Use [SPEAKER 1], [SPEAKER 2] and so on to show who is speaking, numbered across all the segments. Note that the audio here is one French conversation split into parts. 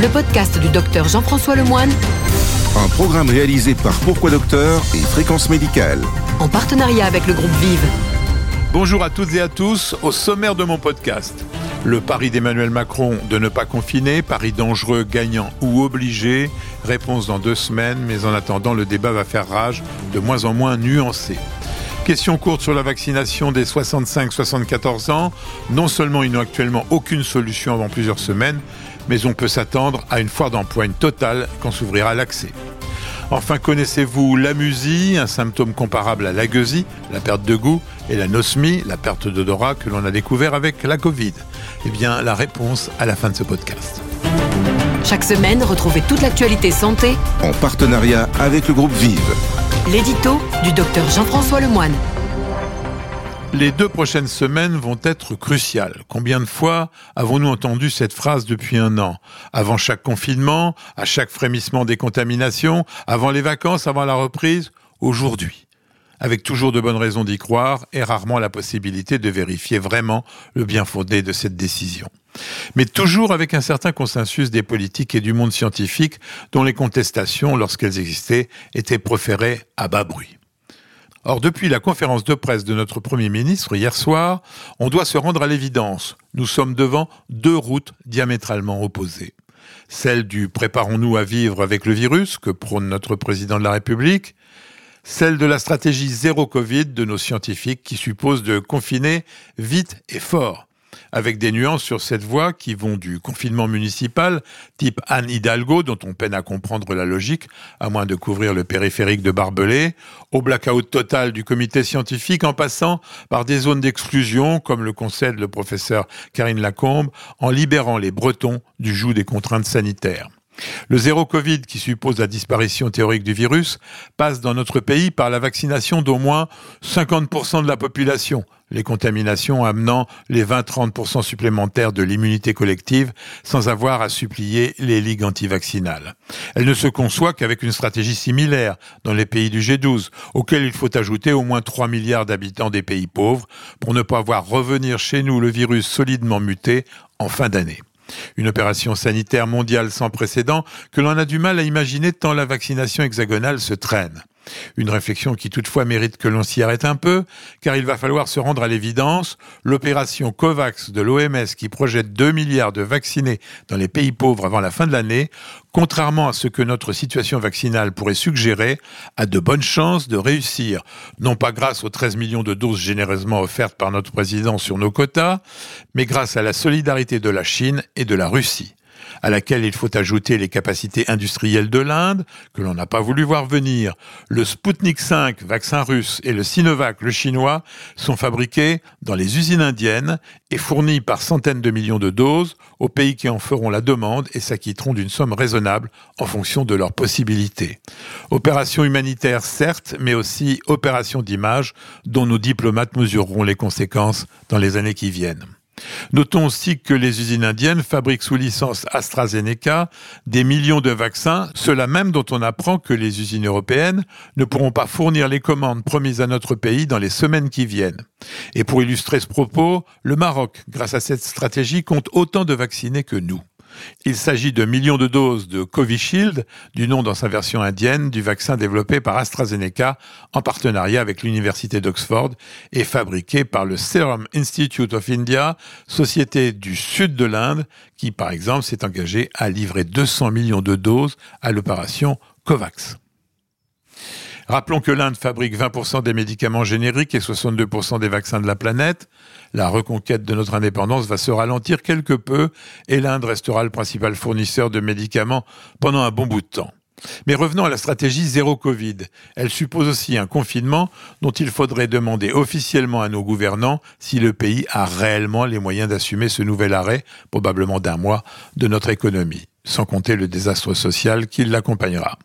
[SPEAKER 1] le podcast du docteur Jean-François Lemoine,
[SPEAKER 2] Un programme réalisé par Pourquoi Docteur et Fréquence Médicale.
[SPEAKER 1] en partenariat avec le groupe Vive.
[SPEAKER 3] Bonjour à toutes et à tous, au sommaire de mon podcast. Le pari d'Emmanuel Macron de ne pas confiner, pari dangereux, gagnant ou obligé, réponse dans deux semaines, mais en attendant le débat va faire rage, de moins en moins nuancé. Question courte sur la vaccination des 65-74 ans. Non seulement ils n'ont actuellement aucune solution avant plusieurs semaines, mais on peut s'attendre à une foire d'empoigne totale quand s'ouvrira l'accès. Enfin, connaissez-vous l'amusie, un symptôme comparable à la gueusie, la perte de goût, et la nosmie, la perte d'odorat que l'on a découvert avec la Covid? Eh bien, la réponse à la fin de ce podcast.
[SPEAKER 1] Chaque semaine, retrouvez toute l'actualité santé,
[SPEAKER 2] En partenariat avec le groupe Vive.
[SPEAKER 1] l'édito du docteur Jean-François Lemoine.
[SPEAKER 3] Les deux prochaines semaines vont être cruciales. Combien de fois avons-nous entendu cette phrase depuis un an? Avant chaque confinement, à chaque frémissement des contaminations, avant les vacances, avant la reprise, aujourd'hui. Avec toujours de bonnes raisons d'y croire et rarement la possibilité de vérifier vraiment le bien fondé de cette décision. Mais toujours avec un certain consensus des politiques et du monde scientifique dont les contestations, lorsqu'elles existaient, étaient proférées à bas bruit. Or, depuis la conférence de presse de notre Premier ministre hier soir, on doit se rendre à l'évidence. Nous sommes devant deux routes diamétralement opposées. Celle du préparons-nous à vivre avec le virus que prône notre président de la République, celle de la stratégie zéro Covid de nos scientifiques qui suppose de confiner vite et fort avec des nuances sur cette voie qui vont du confinement municipal, type Anne Hidalgo, dont on peine à comprendre la logique, à moins de couvrir le périphérique de Barbelé, au blackout total du comité scientifique, en passant par des zones d'exclusion, comme le concède le professeur Karine Lacombe, en libérant les Bretons du joug des contraintes sanitaires. Le zéro Covid, qui suppose la disparition théorique du virus, passe dans notre pays par la vaccination d'au moins 50% de la population, les contaminations amenant les 20-30% supplémentaires de l'immunité collective sans avoir à supplier les ligues antivaccinales. Elle ne se conçoit qu'avec une stratégie similaire dans les pays du G12, auquel il faut ajouter au moins 3 milliards d'habitants des pays pauvres pour ne pas voir revenir chez nous le virus solidement muté en fin d'année. Une opération sanitaire mondiale sans précédent que l'on a du mal à imaginer tant la vaccination hexagonale se traîne. Une réflexion qui toutefois mérite que l'on s'y arrête un peu, car il va falloir se rendre à l'évidence, l'opération COVAX de l'OMS qui projette 2 milliards de vaccinés dans les pays pauvres avant la fin de l'année, contrairement à ce que notre situation vaccinale pourrait suggérer, a de bonnes chances de réussir, non pas grâce aux 13 millions de doses généreusement offertes par notre président sur nos quotas, mais grâce à la solidarité de la Chine et de la Russie à laquelle il faut ajouter les capacités industrielles de l'Inde, que l'on n'a pas voulu voir venir. Le Sputnik 5, vaccin russe, et le Sinovac, le chinois, sont fabriqués dans les usines indiennes et fournis par centaines de millions de doses aux pays qui en feront la demande et s'acquitteront d'une somme raisonnable en fonction de leurs possibilités. Opération humanitaire, certes, mais aussi opération d'image dont nos diplomates mesureront les conséquences dans les années qui viennent. Notons aussi que les usines indiennes fabriquent sous licence AstraZeneca des millions de vaccins, cela même dont on apprend que les usines européennes ne pourront pas fournir les commandes promises à notre pays dans les semaines qui viennent. Et pour illustrer ce propos, le Maroc, grâce à cette stratégie, compte autant de vaccinés que nous. Il s'agit de millions de doses de Covishield, du nom dans sa version indienne du vaccin développé par AstraZeneca en partenariat avec l'Université d'Oxford et fabriqué par le Serum Institute of India, société du sud de l'Inde, qui par exemple s'est engagée à livrer 200 millions de doses à l'opération COVAX. Rappelons que l'Inde fabrique 20% des médicaments génériques et 62% des vaccins de la planète. La reconquête de notre indépendance va se ralentir quelque peu et l'Inde restera le principal fournisseur de médicaments pendant un bon bout de temps. Mais revenons à la stratégie zéro Covid. Elle suppose aussi un confinement dont il faudrait demander officiellement à nos gouvernants si le pays a réellement les moyens d'assumer ce nouvel arrêt, probablement d'un mois, de notre économie, sans compter le désastre social qui l'accompagnera.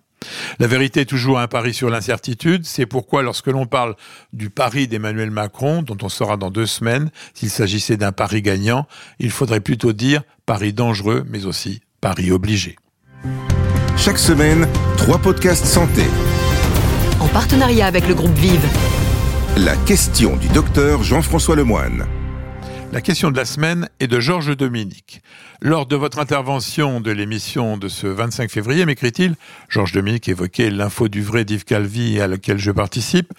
[SPEAKER 3] La vérité est toujours un pari sur l'incertitude. C'est pourquoi lorsque l'on parle du pari d'Emmanuel Macron, dont on saura dans deux semaines s'il s'agissait d'un pari gagnant, il faudrait plutôt dire pari dangereux, mais aussi pari obligé.
[SPEAKER 2] Chaque semaine, trois podcasts santé.
[SPEAKER 1] En partenariat avec le groupe Vive.
[SPEAKER 2] La question du docteur Jean-François Lemoine.
[SPEAKER 3] La question de la semaine est de Georges Dominique. Lors de votre intervention de l'émission de ce 25 février, m'écrit-il, Georges Dominique évoquait l'info du vrai d'Yves Calvi à laquelle je participe,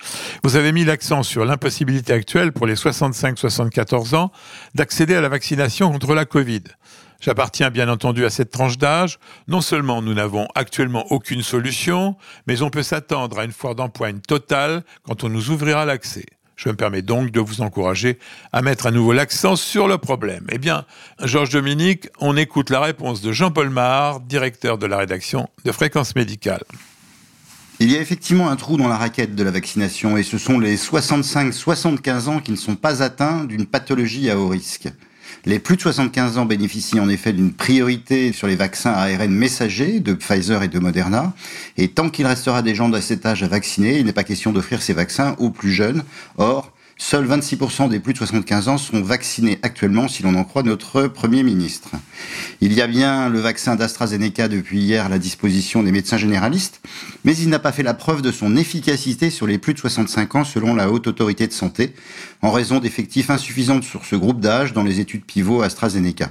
[SPEAKER 3] vous avez mis l'accent sur l'impossibilité actuelle pour les 65-74 ans d'accéder à la vaccination contre la Covid. J'appartiens bien entendu à cette tranche d'âge. Non seulement nous n'avons actuellement aucune solution, mais on peut s'attendre à une foire d'empoigne totale quand on nous ouvrira l'accès. Je me permets donc de vous encourager à mettre à nouveau l'accent sur le problème. Eh bien, Georges Dominique, on écoute la réponse de Jean-Paul Mahar, directeur de la rédaction de Fréquence Médicale.
[SPEAKER 4] Il y a effectivement un trou dans la raquette de la vaccination et ce sont les 65-75 ans qui ne sont pas atteints d'une pathologie à haut risque. Les plus de 75 ans bénéficient en effet d'une priorité sur les vaccins ARN messagers de Pfizer et de Moderna. Et tant qu'il restera des gens de cet âge à vacciner, il n'est pas question d'offrir ces vaccins aux plus jeunes. Or, Seuls 26% des plus de 75 ans sont vaccinés actuellement, si l'on en croit notre Premier ministre. Il y a bien le vaccin d'AstraZeneca depuis hier à la disposition des médecins généralistes, mais il n'a pas fait la preuve de son efficacité sur les plus de 65 ans selon la Haute Autorité de Santé, en raison d'effectifs insuffisants sur ce groupe d'âge dans les études pivot AstraZeneca.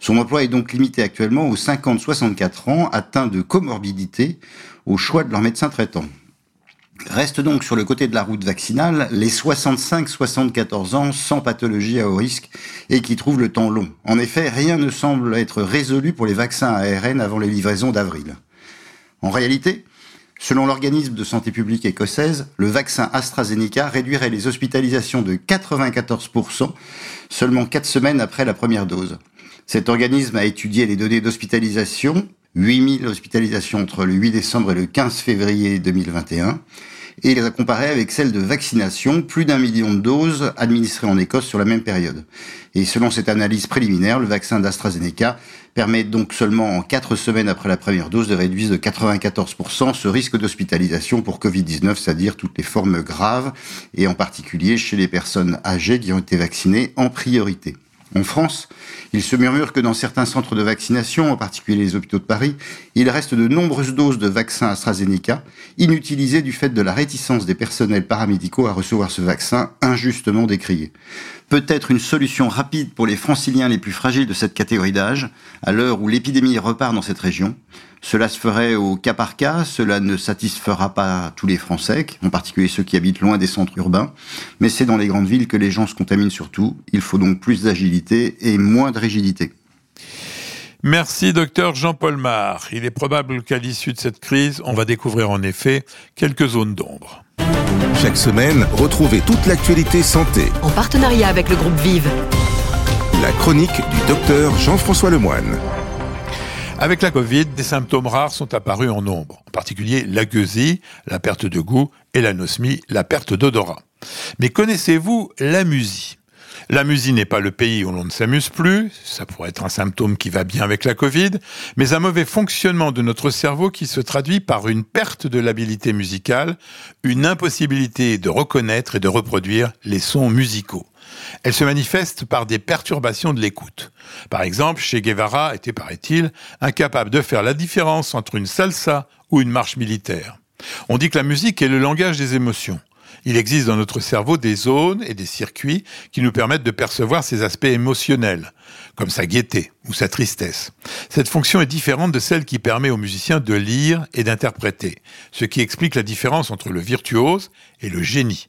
[SPEAKER 4] Son emploi est donc limité actuellement aux 50-64 ans atteints de comorbidité au choix de leur médecin traitant. Reste donc sur le côté de la route vaccinale les 65-74 ans sans pathologie à haut risque et qui trouvent le temps long. En effet, rien ne semble être résolu pour les vaccins ARN avant les livraisons d'avril. En réalité, selon l'organisme de santé publique écossaise, le vaccin AstraZeneca réduirait les hospitalisations de 94% seulement 4 semaines après la première dose. Cet organisme a étudié les données d'hospitalisation 8000 hospitalisations entre le 8 décembre et le 15 février 2021 et les a comparées avec celles de vaccination, plus d'un million de doses administrées en Écosse sur la même période. Et selon cette analyse préliminaire, le vaccin d'AstraZeneca permet donc seulement en 4 semaines après la première dose de réduire de 94% ce risque d'hospitalisation pour Covid-19, c'est-à-dire toutes les formes graves, et en particulier chez les personnes âgées qui ont été vaccinées en priorité. En France, il se murmure que dans certains centres de vaccination, en particulier les hôpitaux de Paris, il reste de nombreuses doses de vaccins AstraZeneca inutilisées du fait de la réticence des personnels paramédicaux à recevoir ce vaccin injustement décrié. Peut-être une solution rapide pour les franciliens les plus fragiles de cette catégorie d'âge, à l'heure où l'épidémie repart dans cette région, cela se ferait au cas par cas, cela ne satisfera pas tous les Français, en particulier ceux qui habitent loin des centres urbains, mais c'est dans les grandes villes que les gens se contaminent surtout. Il faut donc plus d'agilité et moins de rigidité.
[SPEAKER 3] Merci, docteur Jean-Paul Mar. Il est probable qu'à l'issue de cette crise, on va découvrir en effet quelques zones d'ombre.
[SPEAKER 2] Chaque semaine, retrouvez toute l'actualité santé.
[SPEAKER 1] En partenariat avec le groupe Vive.
[SPEAKER 2] La chronique du docteur Jean-François Lemoine.
[SPEAKER 3] Avec la Covid, des symptômes rares sont apparus en nombre, en particulier la gueusie, la perte de goût, et l'anosmie, la perte d'odorat. Mais connaissez-vous l'amusie L'amusie n'est pas le pays où l'on ne s'amuse plus, ça pourrait être un symptôme qui va bien avec la Covid, mais un mauvais fonctionnement de notre cerveau qui se traduit par une perte de l'habilité musicale, une impossibilité de reconnaître et de reproduire les sons musicaux. Elle se manifeste par des perturbations de l'écoute. Par exemple, chez Guevara était, paraît-il, incapable de faire la différence entre une salsa ou une marche militaire. On dit que la musique est le langage des émotions. Il existe dans notre cerveau des zones et des circuits qui nous permettent de percevoir ces aspects émotionnels, comme sa gaieté ou sa tristesse. Cette fonction est différente de celle qui permet aux musiciens de lire et d'interpréter, ce qui explique la différence entre le virtuose et le génie.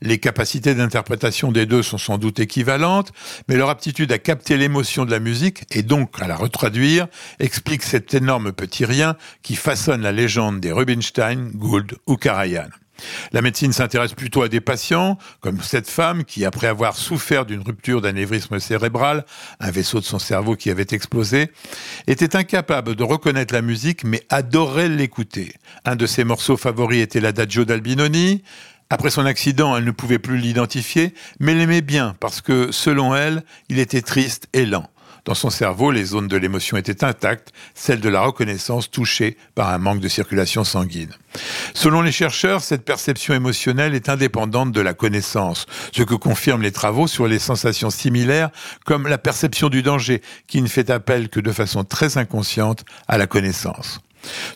[SPEAKER 3] Les capacités d'interprétation des deux sont sans doute équivalentes, mais leur aptitude à capter l'émotion de la musique et donc à la retraduire explique cet énorme petit rien qui façonne la légende des Rubinstein, Gould ou Karajan. La médecine s'intéresse plutôt à des patients, comme cette femme qui, après avoir souffert d'une rupture d'anévrisme cérébral, un vaisseau de son cerveau qui avait explosé, était incapable de reconnaître la musique mais adorait l'écouter. Un de ses morceaux favoris était l'adagio d'Albinoni, après son accident, elle ne pouvait plus l'identifier, mais l'aimait bien parce que, selon elle, il était triste et lent. Dans son cerveau, les zones de l'émotion étaient intactes, celles de la reconnaissance touchées par un manque de circulation sanguine. Selon les chercheurs, cette perception émotionnelle est indépendante de la connaissance, ce que confirment les travaux sur les sensations similaires comme la perception du danger, qui ne fait appel que de façon très inconsciente à la connaissance.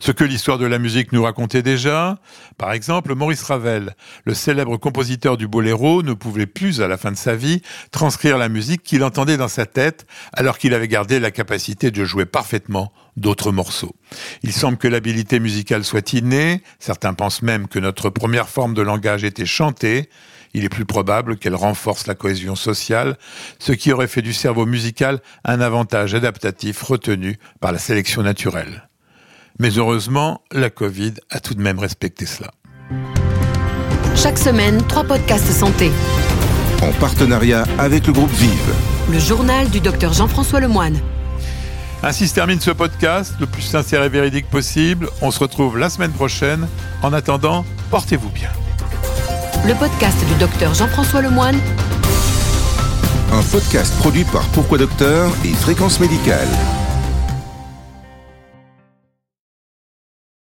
[SPEAKER 3] Ce que l'histoire de la musique nous racontait déjà, par exemple, Maurice Ravel, le célèbre compositeur du boléro, ne pouvait plus, à la fin de sa vie, transcrire la musique qu'il entendait dans sa tête, alors qu'il avait gardé la capacité de jouer parfaitement d'autres morceaux. Il semble que l'habilité musicale soit innée, certains pensent même que notre première forme de langage était chantée, il est plus probable qu'elle renforce la cohésion sociale, ce qui aurait fait du cerveau musical un avantage adaptatif retenu par la sélection naturelle. Mais heureusement, la Covid a tout de même respecté cela.
[SPEAKER 1] Chaque semaine, trois podcasts santé.
[SPEAKER 2] En partenariat avec le groupe Vive.
[SPEAKER 1] Le journal du docteur Jean-François Lemoine.
[SPEAKER 3] Ainsi se termine ce podcast, le plus sincère et véridique possible. On se retrouve la semaine prochaine. En attendant, portez-vous bien.
[SPEAKER 1] Le podcast du docteur Jean-François Lemoine.
[SPEAKER 2] Un podcast produit par Pourquoi Docteur et Fréquence Médicale.